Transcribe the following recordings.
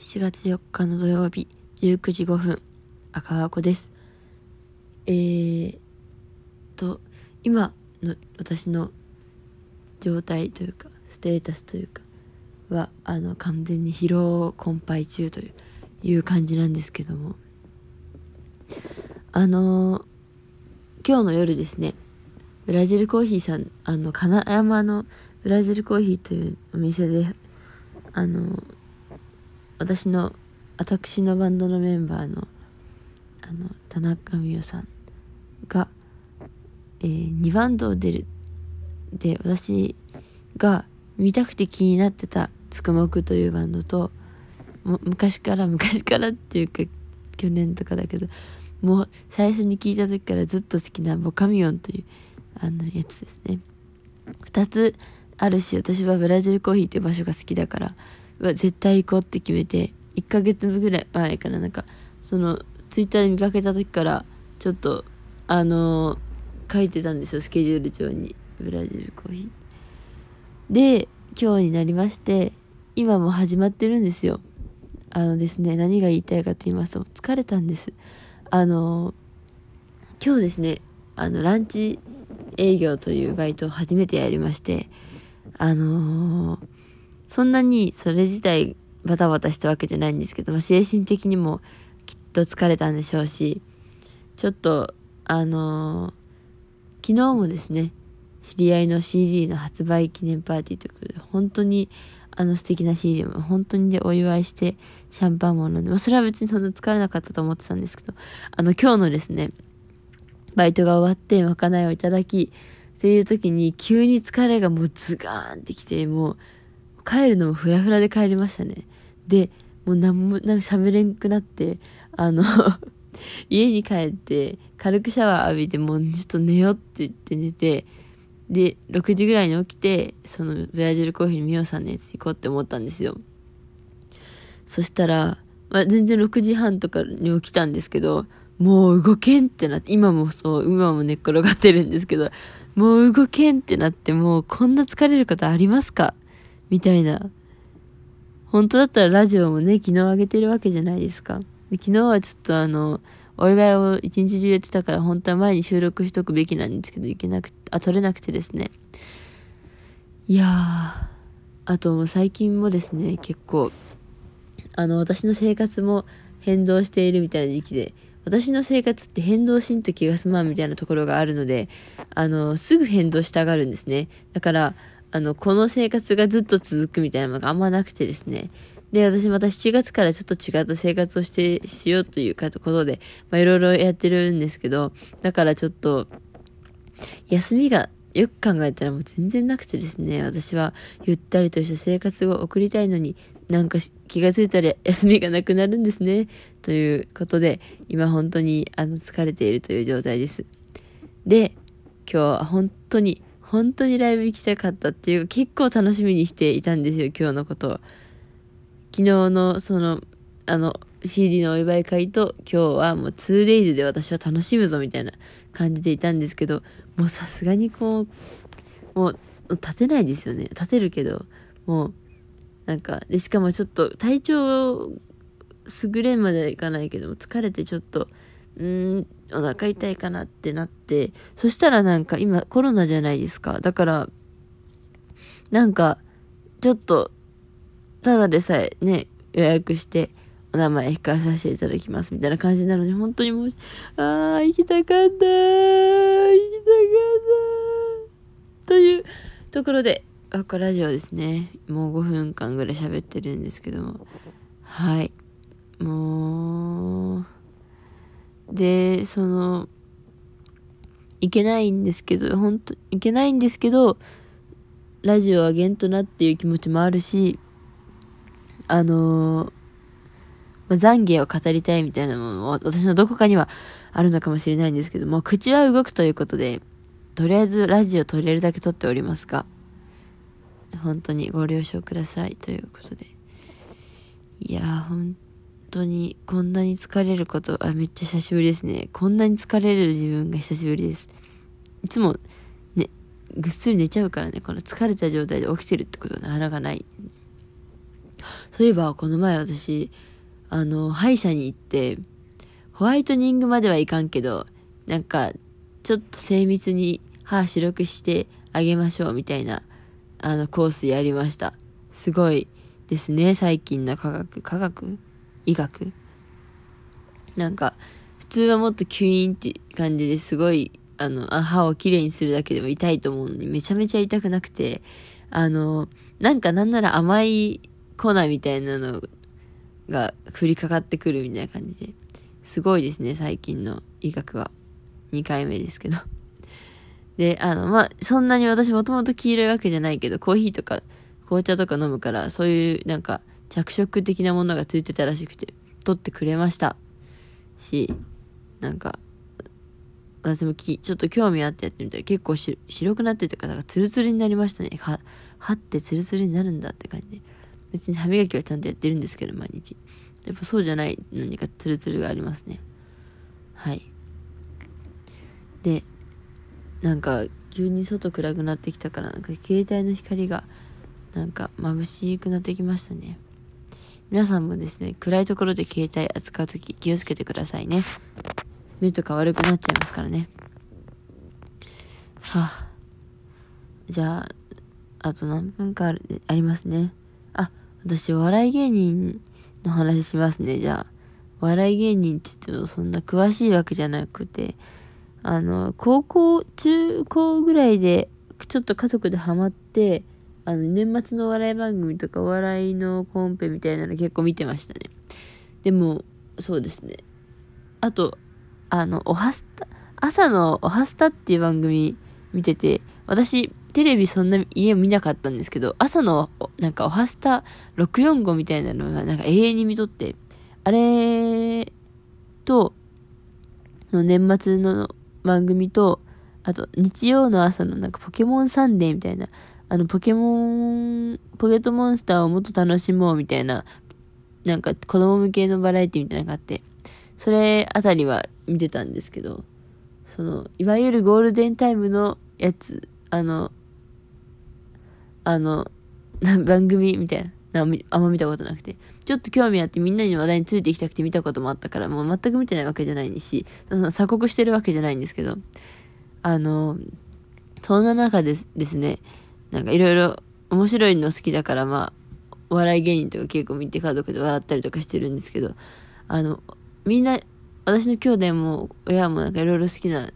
7月4日の土曜日19時5分赤川子です。えー、と今の私の状態というかステータスというかはあの完全に疲労困憊中といういう感じなんですけども。あの今日の夜ですねブラジルコーヒーさんあの金山のブラジルコーヒーというお店であの私の私のバンドのメンバーのあの田中美代さんが、えー、2バンドを出る。で私が見たくて気になってた「つくもく」というバンドと昔から昔からっていうか去年とかだけどもう最初に聞いた時からずっと好きなボカミオンというあのやつですね。2つあるし私はブラジルコーヒーという場所が好きだからは絶対行こうって決めて1ヶ月ぐらい前からなんかそのツイッターで見かけた時からちょっとあのー、書いてたんですよスケジュール帳に。ブラジルコーヒー。で今日になりまして今も始まってるんですよ。あのですね何が言いたいかと言いますと疲れたんです。あのー、今日ですねあのランチ営業というバイトを初めてやりましてあのー、そんなにそれ自体バタバタしたわけじゃないんですけど、まあ、精神的にもきっと疲れたんでしょうし、ちょっと、あのー、昨日もですね、知り合いの CD の発売記念パーティーということで、本当に、あの素敵な CD も本当にでお祝いしてシャンパンも飲んで、まあ、それは別にそんな疲れなかったと思ってたんですけど、あの今日のですね、バイトが終わってまかないをいただき、っていう時に急に疲れがもうズガーンってきて、もう帰るのもフラフラで帰りましたね。で、もう何も、なんか喋れんくなって、あの 家に帰って軽くシャワー浴びてもうちょっと寝ようって言って寝て、で、6時ぐらいに起きて、そのブラジルコーヒーミオさんのやつ行こうって思ったんですよ。そしたら、まあ、全然6時半とかに起きたんですけど、もう動けんってなって、今もそう、今も寝っ転がってるんですけど、もう動けんってなって、もうこんな疲れることありますか？みたいな。本当だったらラジオもね、昨日あげてるわけじゃないですか。で昨日はちょっとあの、お祝いを一日中やってたから、本当は前に収録しとくべきなんですけど、いけなくあ、撮れなくてですね。いやー、あともう最近もですね、結構、あの、私の生活も変動しているみたいな時期で、私の生活って変動しんと気が済まんみたいなところがあるので、あの、すぐ変動したがるんですね。だから、あの、この生活がずっと続くみたいなのがあんまなくてですね。で、私また7月からちょっと違った生活をして、しようというか、とことで、まあいろいろやってるんですけど、だからちょっと、休みがよく考えたらもう全然なくてですね、私はゆったりとした生活を送りたいのに、なんか気がついたら 休みがなくなるんですね。ということで、今本当にあの疲れているという状態です。で、今日は本当に本当にライブ行きたかったっていう結構楽しみにしていたんですよ、今日のことを。昨日のその、あの、CD のお祝い会と今日はもう 2days で私は楽しむぞみたいな感じでいたんですけど、もうさすがにこう、もう立てないですよね。立てるけど、もう、なんか、で、しかもちょっと体調優れんまではいかないけども、疲れてちょっと、うーん、お腹痛いかなってなって、そしたらなんか今コロナじゃないですか。だから、なんか、ちょっと、ただでさえね、予約して、お名前控えさせていただきますみたいな感じなのに、本当にもう、あー、行きたかったー、行きたかったというところで、あこラジオですね。もう5分間ぐらい喋ってるんですけども。はい。もう、で、その、いけないんですけど、本当いけないんですけど、ラジオあげんとなっていう気持ちもあるし、あのー、まあ、懺悔を語りたいみたいなものも私のどこかにはあるのかもしれないんですけども、口は動くということで、とりあえずラジオ取れるだけ撮っておりますが、本当にご了承くださいということで。いやー、本当にこんなに疲れること、あ、めっちゃ久しぶりですね。こんなに疲れる自分が久しぶりです。いつも、ね、ぐっすり寝ちゃうからね、この疲れた状態で起きてるってことはなかない。そそういえばこの前私、あの、歯医者に行って、ホワイトニングまではいかんけど、なんか、ちょっと精密に歯白くしてあげましょうみたいな、あの、コースやりました。すごいですね、最近の科学、科学医学？なんか、普通はもっとキュイーンって感じですごい、あの、歯をきれいにするだけでも痛いと思うのに、めちゃめちゃ痛くなくて、あの、なんかなんなら甘い粉みたいなのが降りかかってくるみたいな感じで、すごいですね、最近の医学は。2回目ですけど。で、あの、まあ、そんなに私もともと黄色いわけじゃないけど、コーヒーとか紅茶とか飲むから、そういうなんか着色的なものがついてたらしくて、取ってくれました。し、なんか、私もきちょっと興味あってやってみたら結構白くなってとから、なんかツルツルになりましたね。は、はってツルツルになるんだって感じで。別に歯磨きはちゃんとやってるんですけど、毎日。やっぱそうじゃない何かツルツルがありますね。はい。で、なんか急に外暗くなってきたから、なんか携帯の光がなんか眩しくなってきましたね。皆さんもですね、暗いところで携帯扱うとき気をつけてくださいね。目とか悪くなっちゃいますからね。はあ、じゃあ、あと何分かあありますね。あ、私笑い芸人の話しますね、じゃあ。笑い芸人って言ってもそんな詳しいわけじゃなくて、あの、高校、中高ぐらいで、ちょっと家族でハマって、あの、年末のお笑い番組とかお笑いのコンペみたいなの結構見てましたね。でも、そうですね。あと、あの、おはスタ、朝のおはスタっていう番組見てて、私、テレビそんな家見なかったんですけど、朝の、なんかおはスタ645みたいなのがなんか永遠に見とって、あれと、の年末の番組と、あと、日曜の朝のなんかポケモンサンデーみたいな、あの、ポケモン、ポケットモンスターをもっと楽しもうみたいな、なんか子供向けのバラエティみたいなのがあって、それあたりは見てたんですけど、その、いわゆるゴールデンタイムのやつ、あの、あの、番組みたいな、あんま見たことなくて。ちょっと興味あってみんなに話題についていきたくて見たこともあったから、もう全く見てないわけじゃないし、その鎖国してるわけじゃないんですけど、あの、そんな中でですね、なんかいろいろ面白いの好きだから、まあ、お笑い芸人とか結構見て家族で笑ったりとかしてるんですけど、あの、みんな、私の兄弟も親もなんかいろいろ好きな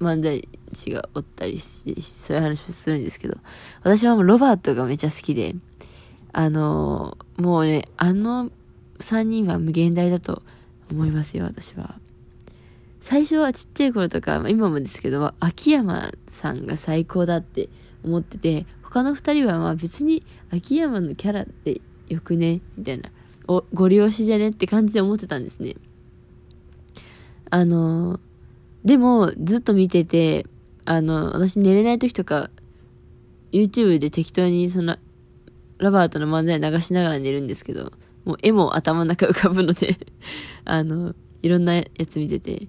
漫才師がおったりし、そういう話をするんですけど、私はもうロバートがめちゃ好きで、あの、もうね、あの3人は無限大だと思いますよ、私は。最初はちっちゃい頃とか、今もですけど、秋山さんが最高だって思ってて、他の2人はまあ別に秋山のキャラってよくね、みたいな、お、ご利用しじゃねって感じで思ってたんですね。あの、でもずっと見てて、あの、私寝れない時とか、YouTube で適当にそのロバートの漫才流しながら寝るんですけど、もう絵も頭の中浮かぶので あの、いろんなやつ見てて、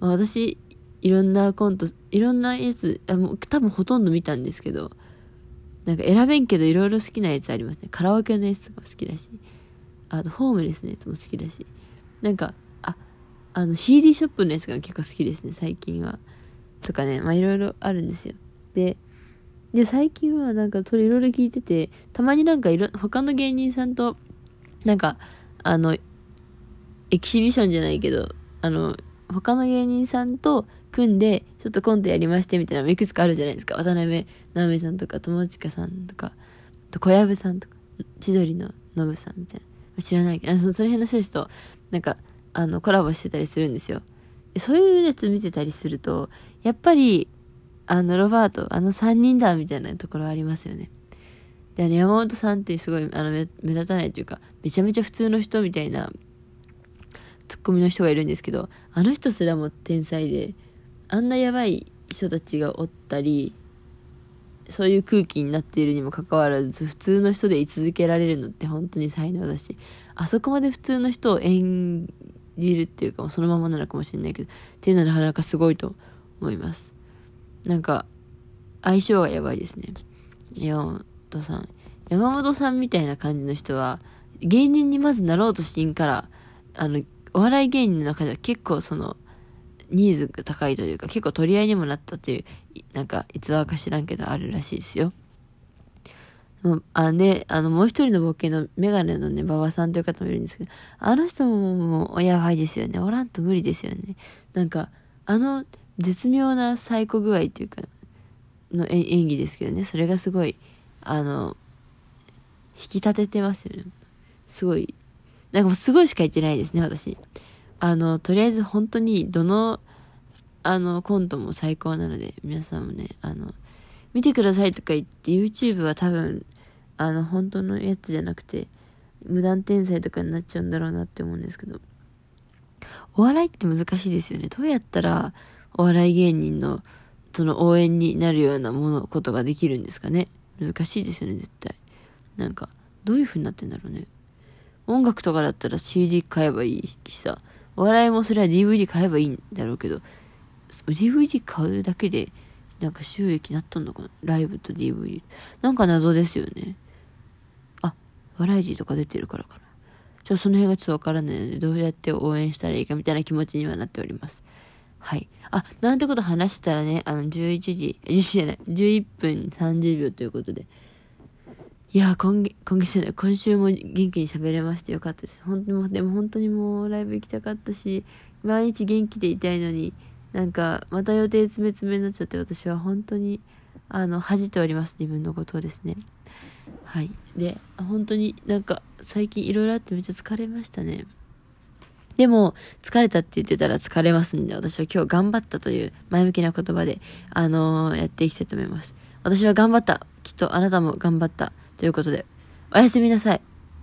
私、いろんなコント、いろんなやつ、あもう多分ほとんど見たんですけど、なんか選べんけどいろいろ好きなやつありますね。カラオケのやつとか好きだし、あとホームレスのやつも好きだし、なんか、あ、あの CD ショップのやつが結構好きですね、最近は。とかね、まあいろいろあるんですよ。で、で、最近はなんかそれいろいろ聞いてて、たまになんかいろ、他の芸人さんと、なんか、あの、エキシビションじゃないけど、あの、他の芸人さんと組んで、ちょっとコントやりましてみたいなのいくつかあるじゃないですか。渡辺直美さんとか、友近さんとか、と小籔さんとか、千鳥のノブさんみたいな。知らないけど、その辺の人たちと、なんか、あの、コラボしてたりするんですよ。そういうやつ見てたりすると、やっぱり、あの、ロバート、あの3人だ、みたいなところありますよね。で、あの、山本さんってすごい、あの、目立たないというか、めちゃめちゃ普通の人みたいな、ツッコミの人がいるんですけど、あの人すらも天才で、あんなやばい人たちがおったり、そういう空気になっているにもかかわらず、普通の人で居続けられるのって本当に才能だし、あそこまで普通の人を演じるっていうか、そのままなのかもしれないけど、っていうのはなかなかすごいと思います。なんか、相性がやばいですね。山本さん。山本さんみたいな感じの人は、芸人にまずなろうとしてんから、あの、お笑い芸人の中では結構その、ニーズが高いというか、結構取り合いにもなったっていう、なんか、逸話か知らんけどあるらしいですよ。あ、で、あの、もう一人のボケのメガネのね、馬場さんという方もいるんですけど、あの人ももうやばいですよね。おらんと無理ですよね。なんか、あの、絶妙な最高具合っていうか、の演技ですけどね、それがすごい、あの、引き立ててますよね。すごい、なんかもうすごいしか言ってないですね、私。あの、とりあえず本当にどの、あの、コントも最高なので、皆さんもね、あの、見てくださいとか言って YouTube は多分、あの、本当のやつじゃなくて、無断転載とかになっちゃうんだろうなって思うんですけど、お笑いって難しいですよね。どうやったらお笑い芸人のその応援になるようなもの、ことができるんですかね。難しいですよね、絶対。なんか、どういう風になってんだろうね。音楽とかだったら CD 買えばいいしさ、笑いもそれは DVD 買えばいいんだろうけど、DVD 買うだけで、なんか収益なっとんのかな？ライブと DVD。なんか謎ですよね。あ、バラエティとか出てるからかな。ちょ、その辺がちょっとわからないので、どうやって応援したらいいかみたいな気持ちにはなっております。はい。あ、なんてこと話したらね、あの、11時、11時じゃない、11分30秒ということで、いや今、今月じゃない、今週も元気に喋れましてよかったです。本当にもう、でも本当にもうライブ行きたかったし、毎日元気でいたいのに、なんか、また予定詰め詰めになっちゃって、私は本当に、あの、恥じております、自分のことをですね。はい。で、本当になんか、最近いろいろあってめっちゃ疲れましたね。でも、疲れたって言ってたら疲れますんで、私は今日頑張ったという前向きな言葉で、あのー、やっていきたいと思います。私は頑張った。きっとあなたも頑張った。ということで、おやすみなさい。